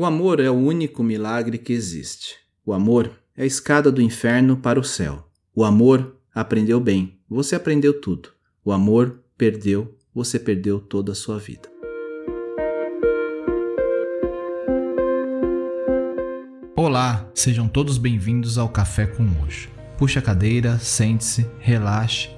O amor é o único milagre que existe. O amor é a escada do inferno para o céu. O amor aprendeu bem, você aprendeu tudo. O amor perdeu, você perdeu toda a sua vida. Olá, sejam todos bem-vindos ao Café com Hoje. Puxe a cadeira, sente-se, relaxe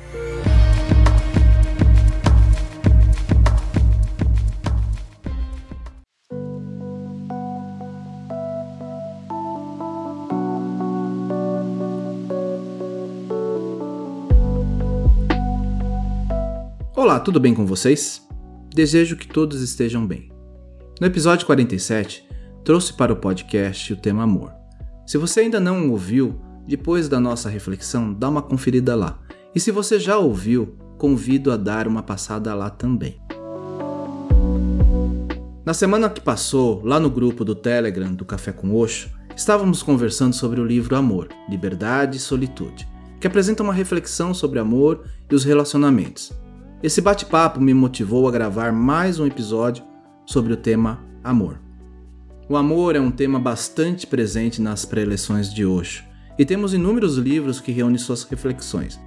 Olá, tudo bem com vocês? Desejo que todos estejam bem. No episódio 47, trouxe para o podcast o tema amor. Se você ainda não ouviu, depois da nossa reflexão, dá uma conferida lá. E se você já ouviu, convido a dar uma passada lá também. Na semana que passou, lá no grupo do Telegram do Café com Oxo, estávamos conversando sobre o livro Amor, Liberdade e Solitude, que apresenta uma reflexão sobre amor e os relacionamentos. Esse bate-papo me motivou a gravar mais um episódio sobre o tema amor. O amor é um tema bastante presente nas preleções de Osho, e temos inúmeros livros que reúnem suas reflexões.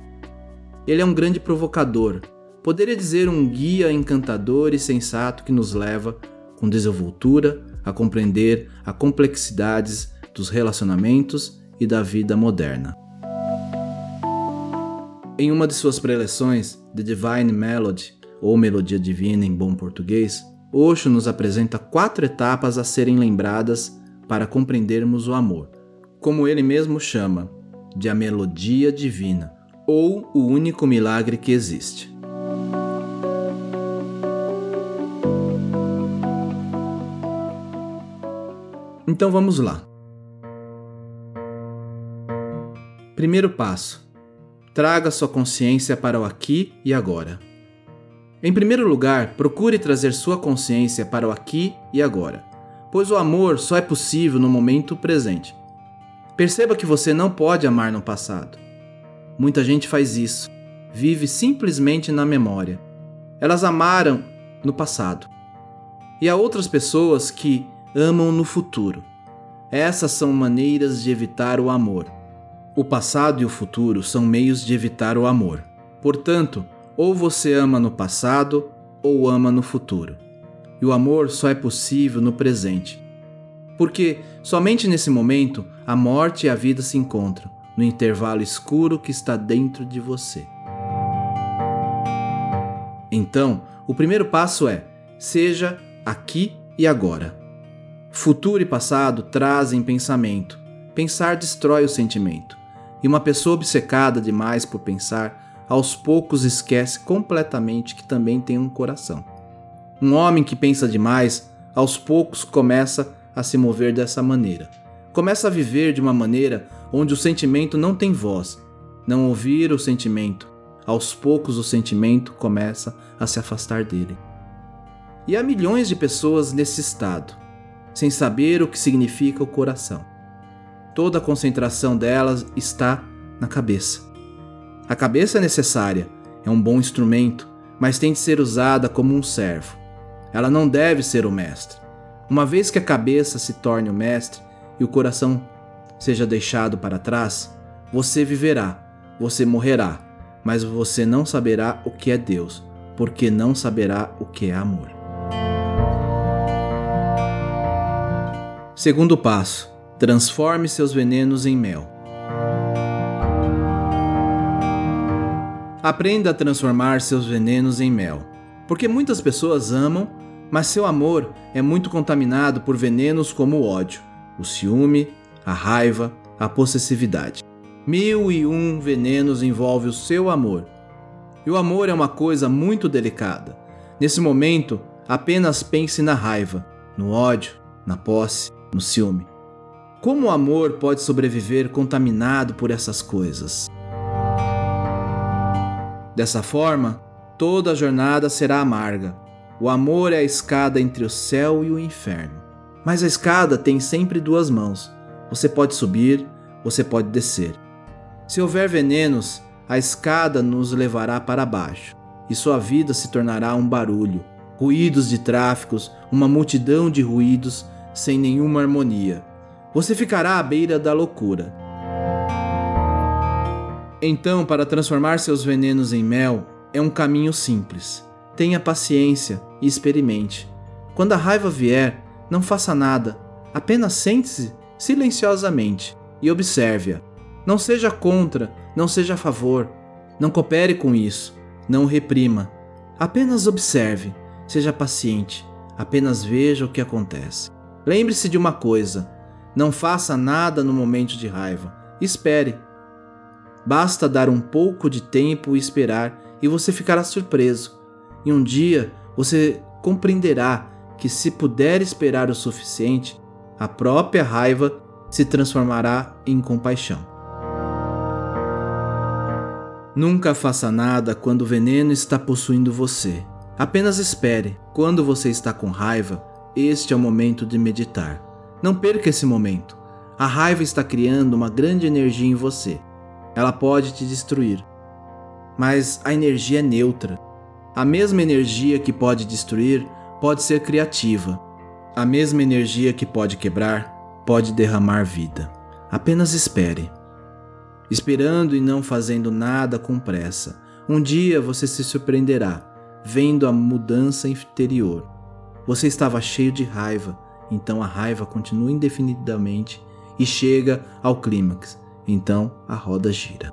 Ele é um grande provocador, poderia dizer um guia encantador e sensato que nos leva, com desenvoltura, a compreender as complexidades dos relacionamentos e da vida moderna. Em uma de suas preleções, The Divine Melody, ou Melodia Divina em bom português, Osho nos apresenta quatro etapas a serem lembradas para compreendermos o amor, como ele mesmo chama, de a melodia divina, ou o único milagre que existe. Então vamos lá. Primeiro passo: traga sua consciência para o aqui e agora. Em primeiro lugar, procure trazer sua consciência para o aqui e agora, pois o amor só é possível no momento presente. Perceba que você não pode amar no passado. Muita gente faz isso, vive simplesmente na memória. Elas amaram no passado. E há outras pessoas que amam no futuro. Essas são maneiras de evitar o amor. O passado e o futuro são meios de evitar o amor. Portanto, ou você ama no passado ou ama no futuro. E o amor só é possível no presente. Porque somente nesse momento a morte e a vida se encontram, no intervalo escuro que está dentro de você. Então, o primeiro passo é: seja aqui e agora. Futuro e passado trazem pensamento. Pensar destrói o sentimento. E uma pessoa obcecada demais por pensar, aos poucos esquece completamente que também tem um coração. Um homem que pensa demais, aos poucos começa a se mover dessa maneira. Começa a viver de uma maneira onde o sentimento não tem voz. Não ouvir o sentimento. Aos poucos o sentimento começa a se afastar dele. E há milhões de pessoas nesse estado, sem saber o que significa o coração toda a concentração delas está na cabeça. A cabeça é necessária, é um bom instrumento, mas tem de ser usada como um servo. Ela não deve ser o mestre. Uma vez que a cabeça se torne o mestre e o coração seja deixado para trás, você viverá, você morrerá, mas você não saberá o que é Deus, porque não saberá o que é amor. Segundo passo: transforme seus venenos em mel. Aprenda a transformar seus venenos em mel, porque muitas pessoas amam, mas seu amor é muito contaminado por venenos como o ódio, o ciúme, a raiva, a possessividade. Mil e um venenos envolve o seu amor. E o amor é uma coisa muito delicada. Nesse momento, apenas pense na raiva, no ódio, na posse, no ciúme. Como o amor pode sobreviver contaminado por essas coisas? Dessa forma, toda a jornada será amarga. O amor é a escada entre o céu e o inferno. Mas a escada tem sempre duas mãos. Você pode subir, você pode descer. Se houver venenos, a escada nos levará para baixo e sua vida se tornará um barulho, ruídos de tráficos, uma multidão de ruídos sem nenhuma harmonia. Você ficará à beira da loucura. Então, para transformar seus venenos em mel, é um caminho simples. Tenha paciência e experimente. Quando a raiva vier, não faça nada, apenas sente-se silenciosamente e observe-a. Não seja contra, não seja a favor, não coopere com isso, não reprima. Apenas observe, seja paciente, apenas veja o que acontece. Lembre-se de uma coisa: não faça nada no momento de raiva, espere. Basta dar um pouco de tempo e esperar, e você ficará surpreso. E um dia você compreenderá que, se puder esperar o suficiente, a própria raiva se transformará em compaixão. Nunca faça nada quando o veneno está possuindo você. Apenas espere. Quando você está com raiva, este é o momento de meditar. Não perca esse momento. A raiva está criando uma grande energia em você. Ela pode te destruir. Mas a energia é neutra. A mesma energia que pode destruir pode ser criativa. A mesma energia que pode quebrar pode derramar vida. Apenas espere. Esperando e não fazendo nada com pressa, um dia você se surpreenderá vendo a mudança interior. Você estava cheio de raiva, então a raiva continua indefinidamente e chega ao clímax. Então a roda gira.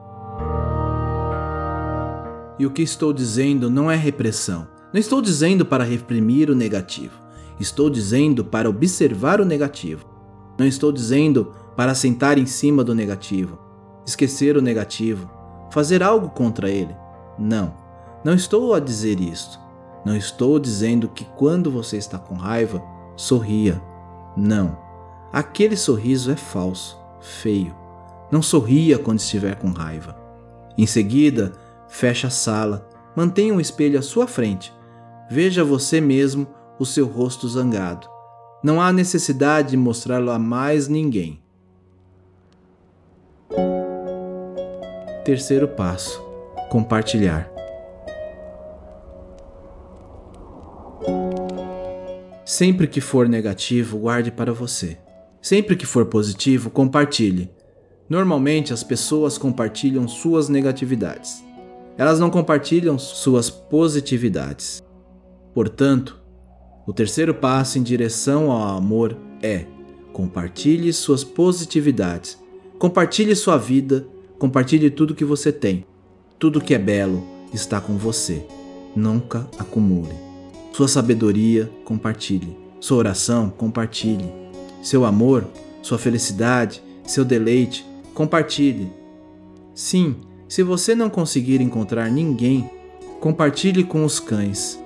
E o que estou dizendo não é repressão, não estou dizendo para reprimir o negativo. Estou dizendo para observar o negativo. Não estou dizendo para sentar em cima do negativo, esquecer o negativo, fazer algo contra ele. Não, não estou a dizer isto. Não estou dizendo que quando você está com raiva, sorria. Não. Aquele sorriso é falso, feio. Não sorria quando estiver com raiva. Em seguida, feche a sala, mantenha um espelho à sua frente Veja você mesmo o seu rosto zangado. Não há necessidade de mostrá-lo a mais ninguém. Terceiro passo: compartilhar. Sempre que for negativo, guarde para você. Sempre que for positivo, compartilhe. Normalmente as pessoas compartilham suas negatividades. Elas não compartilham suas positividades. Portanto, o terceiro passo em direção ao amor é: compartilhe suas positividades, compartilhe sua vida, compartilhe tudo que você tem. Tudo que é belo está com você. Nunca acumule. Sua sabedoria, compartilhe. Sua oração, compartilhe. Seu amor, sua felicidade, seu deleite, compartilhe. Sim, se você não conseguir encontrar ninguém, compartilhe com os cães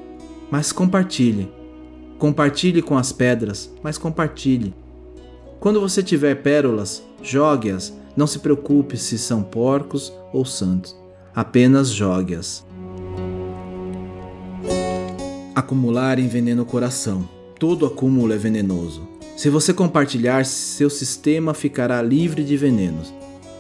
mas compartilhe. Compartilhe com as pedras, mas compartilhe. Quando você tiver pérolas, jogue-as. Não se preocupe se são porcos ou santos. Apenas jogue-as. Acumular envenena o coração. Todo acúmulo é venenoso. Se você compartilhar, seu sistema ficará livre de venenos.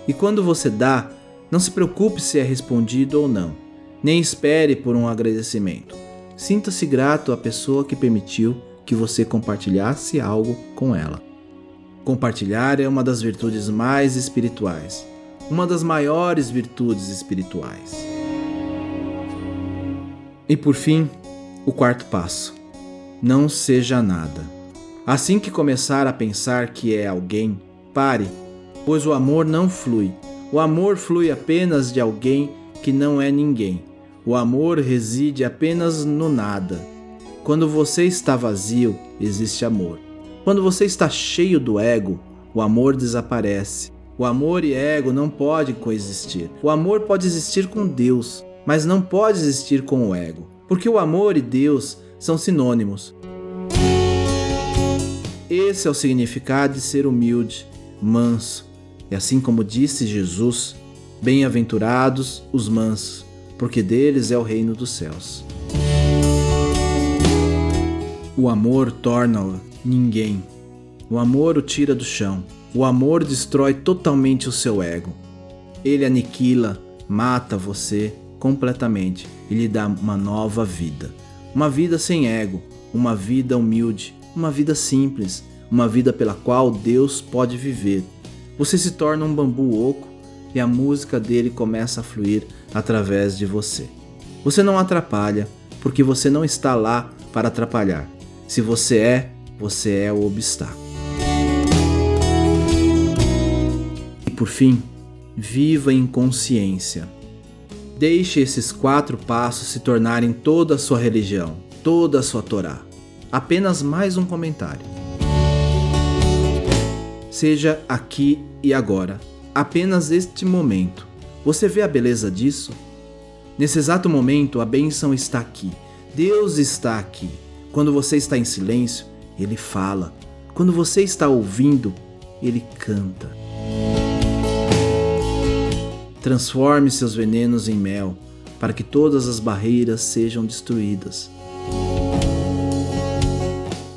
E quando você dá, não se preocupe se é respondido ou não. Nem espere por um agradecimento. Sinta-se grato à pessoa que permitiu que você compartilhasse algo com ela. Compartilhar é uma das virtudes mais espirituais, uma das maiores virtudes espirituais. E por fim, o quarto passo: não seja nada. Assim que começar a pensar que é alguém, pare, pois o amor não flui. O amor flui apenas de alguém que não é ninguém. O amor reside apenas no nada. Quando você está vazio, existe amor. Quando você está cheio do ego, o amor desaparece. O amor e ego não podem coexistir. O amor pode existir com Deus, mas não pode existir com o ego, porque o amor e Deus são sinônimos. Esse é o significado de ser humilde, manso. E assim como disse Jesus, bem-aventurados os mansos, porque deles é o reino dos céus. O amor torna-o ninguém. O amor o tira do chão. O amor destrói totalmente o seu ego. Ele aniquila, mata você completamente e lhe dá uma nova vida. Uma vida sem ego, uma vida humilde, uma vida simples, uma vida pela qual Deus pode viver. Você se torna um bambu oco e a música dele começa a fluir através de você. Você não atrapalha, porque você não está lá para atrapalhar. Se você é, você é o obstáculo. E por fim, viva em consciência. Deixe esses quatro passos se tornarem toda a sua religião, toda a sua Torá. Apenas mais um comentário. Seja aqui e agora, apenas este momento. Você vê a beleza disso? Nesse exato momento, a bênção está aqui. Deus está aqui. Quando você está em silêncio, Ele fala. Quando você está ouvindo, Ele canta. Transforme seus venenos em mel, para que todas as barreiras sejam destruídas.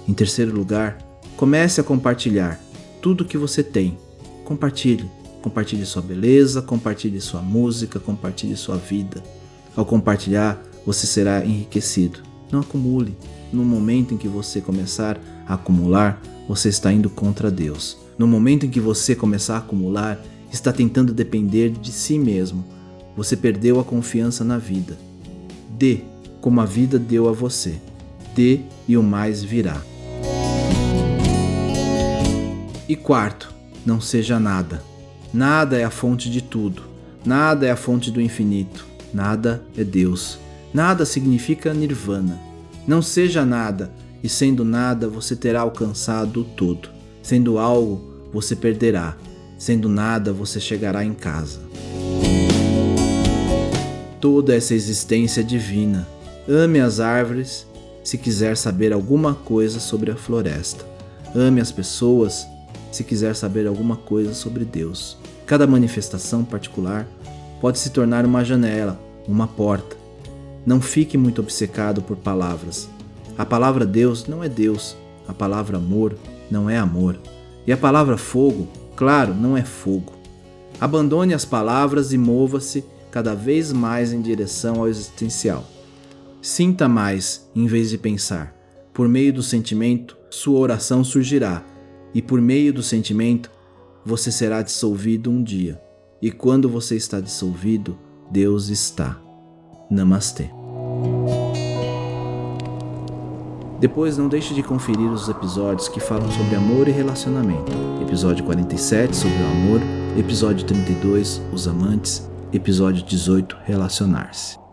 Em terceiro lugar, comece a compartilhar tudo que você tem. Compartilhe. Compartilhe sua beleza, compartilhe sua música, compartilhe sua vida. Ao compartilhar, você será enriquecido. Não acumule. No momento em que você começar a acumular, você está indo contra Deus. No momento em que você começar a acumular, está tentando depender de si mesmo. Você perdeu a confiança na vida. Dê como a vida deu a você. Dê e o mais virá. E quarto, não seja nada. Nada é a fonte de tudo. Nada é a fonte do infinito. Nada é Deus. Nada significa nirvana. Não seja nada, e sendo nada, você terá alcançado o todo. Sendo algo, você perderá. Sendo nada, você chegará em casa. Toda essa existência divina. Ame as árvores se quiser saber alguma coisa sobre a floresta. Ame as pessoas se quiser saber alguma coisa sobre Deus. Cada manifestação particular pode se tornar uma janela, uma porta. Não fique muito obcecado por palavras. A palavra Deus não é Deus, a palavra amor não é amor. E a palavra fogo, claro, não é fogo. Abandone as palavras e mova-se cada vez mais em direção ao existencial. Sinta mais em vez de pensar. Por meio do sentimento, sua oração surgirá e por meio do sentimento você será dissolvido um dia. E quando você está dissolvido, Deus está. Namastê. Depois não deixe de conferir os episódios que falam sobre amor e relacionamento. Episódio 47 sobre o amor, episódio 32 os amantes, episódio 18 relacionar-se.